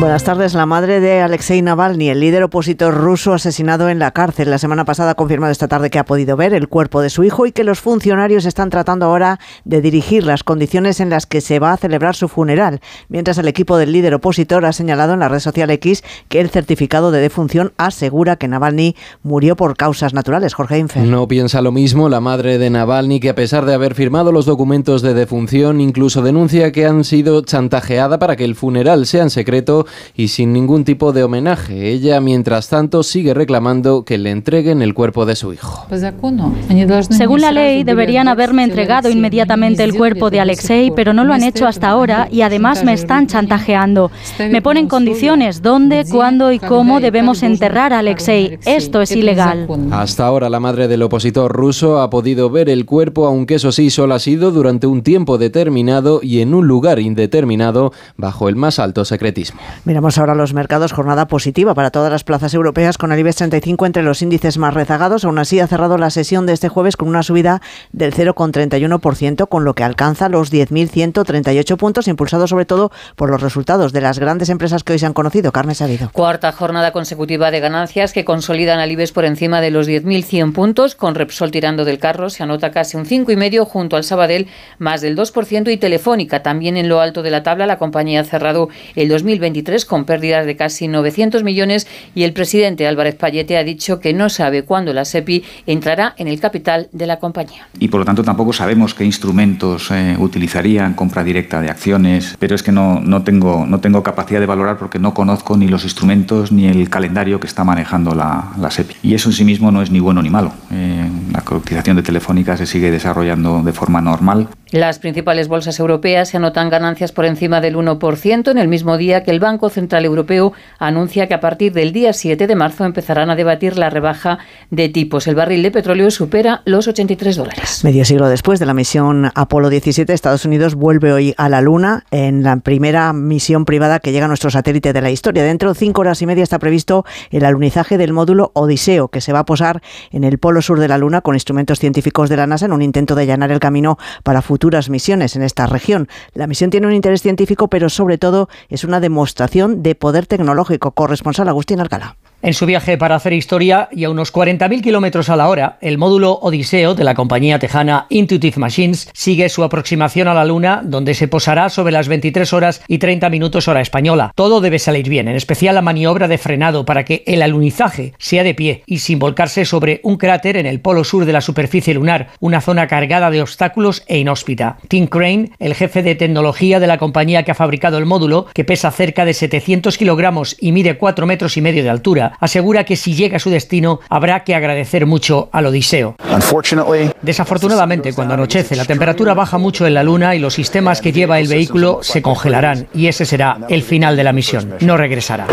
Buenas tardes. La madre de Alexei Navalny, el líder opositor ruso asesinado en la cárcel, la semana pasada ha confirmado esta tarde que ha podido ver el cuerpo de su hijo y que los funcionarios están tratando ahora de dirigir las condiciones en las que se va a celebrar su funeral, mientras el equipo del líder opositor ha señalado en la red social X que el certificado de defunción asegura que Navalny murió por causas naturales. Jorge Infer. No piensa lo mismo la madre de Navalny, que a pesar de haber firmado los documentos de defunción, incluso denuncia que han sido chantajeada para que el funeral sea en secreto y sin ningún tipo de homenaje. Ella, mientras tanto, sigue reclamando que le entreguen el cuerpo de su hijo. Según la ley, deberían haberme entregado inmediatamente el cuerpo de Alexei, pero no lo han hecho hasta ahora y además me están chantajeando. Me ponen condiciones, dónde, cuándo y cómo debemos enterrar a Alexei. Esto es ilegal. Hasta ahora la madre del opositor ruso ha podido ver el cuerpo, aunque eso sí solo ha sido durante un tiempo determinado y en un lugar indeterminado bajo el más alto secretismo. Miramos ahora los mercados. Jornada positiva para todas las plazas europeas con el IBEX 35 entre los índices más rezagados. Aún así ha cerrado la sesión de este jueves con una subida del 0,31%, con lo que alcanza los 10.138 puntos, impulsado sobre todo por los resultados de las grandes empresas que hoy se han conocido. Carmen Sabido. Cuarta jornada consecutiva de ganancias que consolidan al IBEX por encima de los 10.100 puntos, con Repsol tirando del carro. Se anota casi un 5,5 junto al Sabadell, más del 2% y Telefónica también en lo alto de la tabla. La compañía ha cerrado el 2023 con pérdidas de casi 900 millones y el presidente Álvarez Payete ha dicho que no sabe cuándo la SEPI entrará en el capital de la compañía. Y por lo tanto tampoco sabemos qué instrumentos eh, utilizarían, compra directa de acciones, pero es que no, no, tengo, no tengo capacidad de valorar porque no conozco ni los instrumentos ni el calendario que está manejando la, la SEPI. Y eso en sí mismo no es ni bueno ni malo. Eh, la cotización de Telefónica se sigue desarrollando de forma normal. Las principales bolsas europeas se anotan ganancias por encima del 1% en el mismo día que el Banco Central Europeo anuncia que a partir del día 7 de marzo empezarán a debatir la rebaja de tipos. El barril de petróleo supera los 83 dólares. Medio siglo después de la misión Apolo 17, Estados Unidos vuelve hoy a la Luna en la primera misión privada que llega a nuestro satélite de la historia. Dentro de cinco horas y media está previsto el alunizaje del módulo Odiseo, que se va a posar en el polo sur de la Luna con instrumentos científicos de la NASA en un intento de allanar el camino para misiones en esta región. La misión tiene un interés científico, pero sobre todo es una demostración de poder tecnológico. Corresponsal Agustín Alcalá. En su viaje para hacer historia y a unos 40.000 kilómetros a la hora, el módulo Odiseo de la compañía tejana Intuitive Machines sigue su aproximación a la Luna, donde se posará sobre las 23 horas y 30 minutos hora española. Todo debe salir bien, en especial la maniobra de frenado para que el alunizaje sea de pie y sin volcarse sobre un cráter en el polo sur de la superficie lunar, una zona cargada de obstáculos e inhóspita. Tim Crane, el jefe de tecnología de la compañía que ha fabricado el módulo, que pesa cerca de 700 kilogramos y mide 4 metros y medio de altura, asegura que si llega a su destino habrá que agradecer mucho al Odiseo. Desafortunadamente, cuando anochece, la temperatura baja mucho en la Luna y los sistemas que lleva el vehículo se congelarán y ese será el final de la misión. No regresará.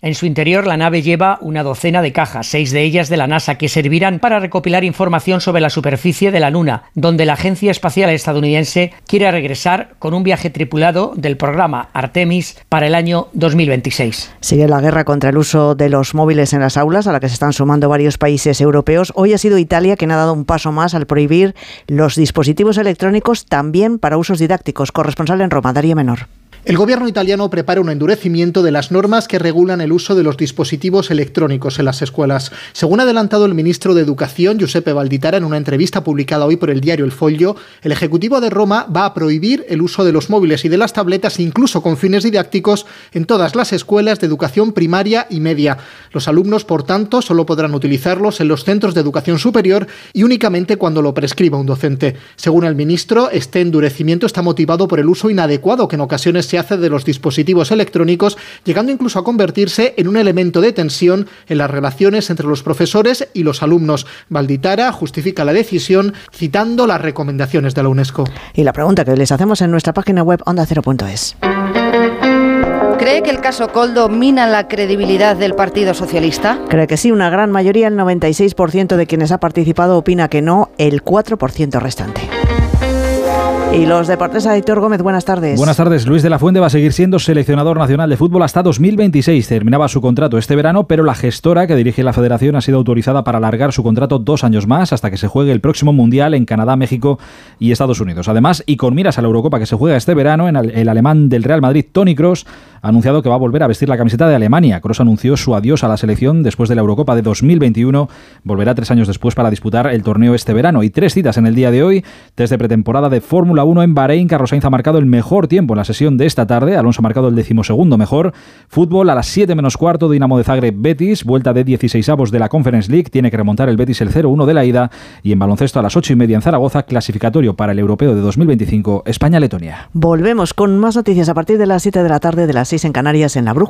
En su interior, la nave lleva una docena de cajas, seis de ellas de la NASA, que servirán para recopilar información sobre la superficie de la Luna, donde la Agencia Espacial Estadounidense quiere regresar con un viaje tripulado del programa Artemis para el año 2026. Sigue la guerra contra el uso de los móviles en las aulas, a la que se están sumando varios países europeos. Hoy ha sido Italia quien ha dado un paso más al prohibir los dispositivos electrónicos también para usos didácticos. Corresponsal en Roma, Darío Menor. El gobierno italiano prepara un endurecimiento de las normas que regulan el uso de los dispositivos electrónicos en las escuelas. Según ha adelantado el ministro de Educación, Giuseppe Valditara, en una entrevista publicada hoy por el diario El Foglio, el Ejecutivo de Roma va a prohibir el uso de los móviles y de las tabletas, incluso con fines didácticos, en todas las escuelas de educación primaria y media. Los alumnos, por tanto, solo podrán utilizarlos en los centros de educación superior y únicamente cuando lo prescriba un docente. Según el ministro, este endurecimiento está motivado por el uso inadecuado que en ocasiones se hace de los dispositivos electrónicos, llegando incluso a convertirse en un elemento de tensión en las relaciones entre los profesores y los alumnos. Valditara justifica la decisión citando las recomendaciones de la UNESCO. Y la pregunta que les hacemos en nuestra página web onda0.es. ¿Cree que el caso Coldo mina la credibilidad del Partido Socialista? Cree que sí, una gran mayoría, el 96% de quienes ha participado opina que no, el 4% restante. Y los deportes, Aitor Gómez, buenas tardes. Buenas tardes. Luis de la Fuente va a seguir siendo seleccionador nacional de fútbol hasta 2026. Terminaba su contrato este verano, pero la gestora que dirige la federación ha sido autorizada para alargar su contrato dos años más hasta que se juegue el próximo Mundial en Canadá, México y Estados Unidos. Además, y con miras a la Eurocopa que se juega este verano, en el alemán del Real Madrid, Tony Cross, anunciado que va a volver a vestir la camiseta de Alemania. Cross anunció su adiós a la selección después de la Eurocopa de 2021. Volverá tres años después para disputar el torneo este verano. Y tres citas en el día de hoy. Desde pretemporada de Fórmula 1 en Bahrein. Carlos Sainz ha marcado el mejor tiempo en la sesión de esta tarde. Alonso ha marcado el decimosegundo mejor. Fútbol a las 7 menos cuarto. Dinamo de Zagreb Betis. Vuelta de 16 avos de la Conference League. Tiene que remontar el Betis el 0-1 de la ida. Y en baloncesto a las 8 y media en Zaragoza. Clasificatorio para el europeo de 2025. España-Letonia. Volvemos con más noticias a partir de las 7 de la tarde de las 6 en Canarias en la brújula.